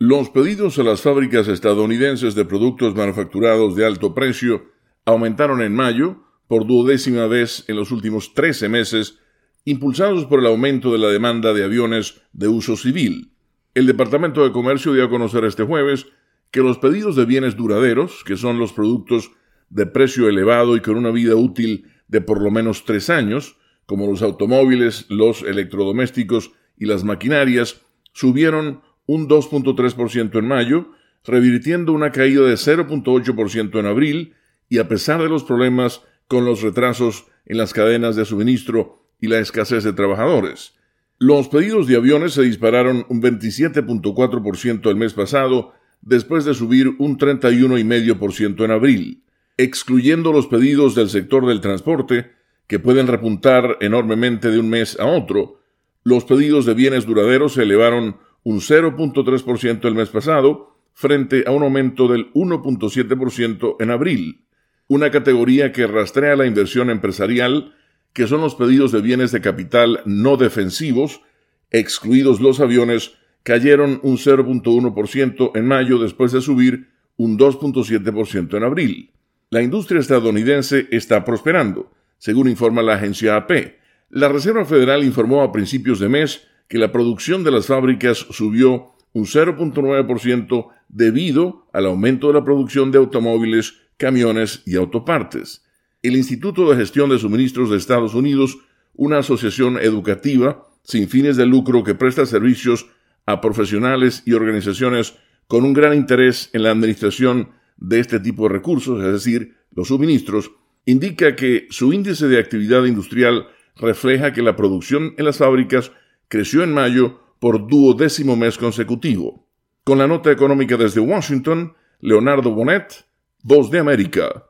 Los pedidos a las fábricas estadounidenses de productos manufacturados de alto precio aumentaron en mayo por duodécima vez en los últimos 13 meses, impulsados por el aumento de la demanda de aviones de uso civil. El Departamento de Comercio dio a conocer este jueves que los pedidos de bienes duraderos, que son los productos de precio elevado y con una vida útil de por lo menos tres años, como los automóviles, los electrodomésticos y las maquinarias, subieron un 2.3% en mayo, revirtiendo una caída de 0.8% en abril, y a pesar de los problemas con los retrasos en las cadenas de suministro y la escasez de trabajadores. Los pedidos de aviones se dispararon un 27.4% el mes pasado, después de subir un 31,5% en abril. Excluyendo los pedidos del sector del transporte, que pueden repuntar enormemente de un mes a otro, los pedidos de bienes duraderos se elevaron un 0.3% el mes pasado, frente a un aumento del 1.7% en abril, una categoría que rastrea la inversión empresarial, que son los pedidos de bienes de capital no defensivos, excluidos los aviones, cayeron un 0.1% en mayo después de subir un 2.7% en abril. La industria estadounidense está prosperando, según informa la agencia AP. La Reserva Federal informó a principios de mes que la producción de las fábricas subió un 0.9% debido al aumento de la producción de automóviles, camiones y autopartes. El Instituto de Gestión de Suministros de Estados Unidos, una asociación educativa sin fines de lucro que presta servicios a profesionales y organizaciones con un gran interés en la administración de este tipo de recursos, es decir, los suministros, indica que su índice de actividad industrial refleja que la producción en las fábricas creció en mayo por duodécimo mes consecutivo. Con la nota económica desde Washington, Leonardo Bonet, Voz de América.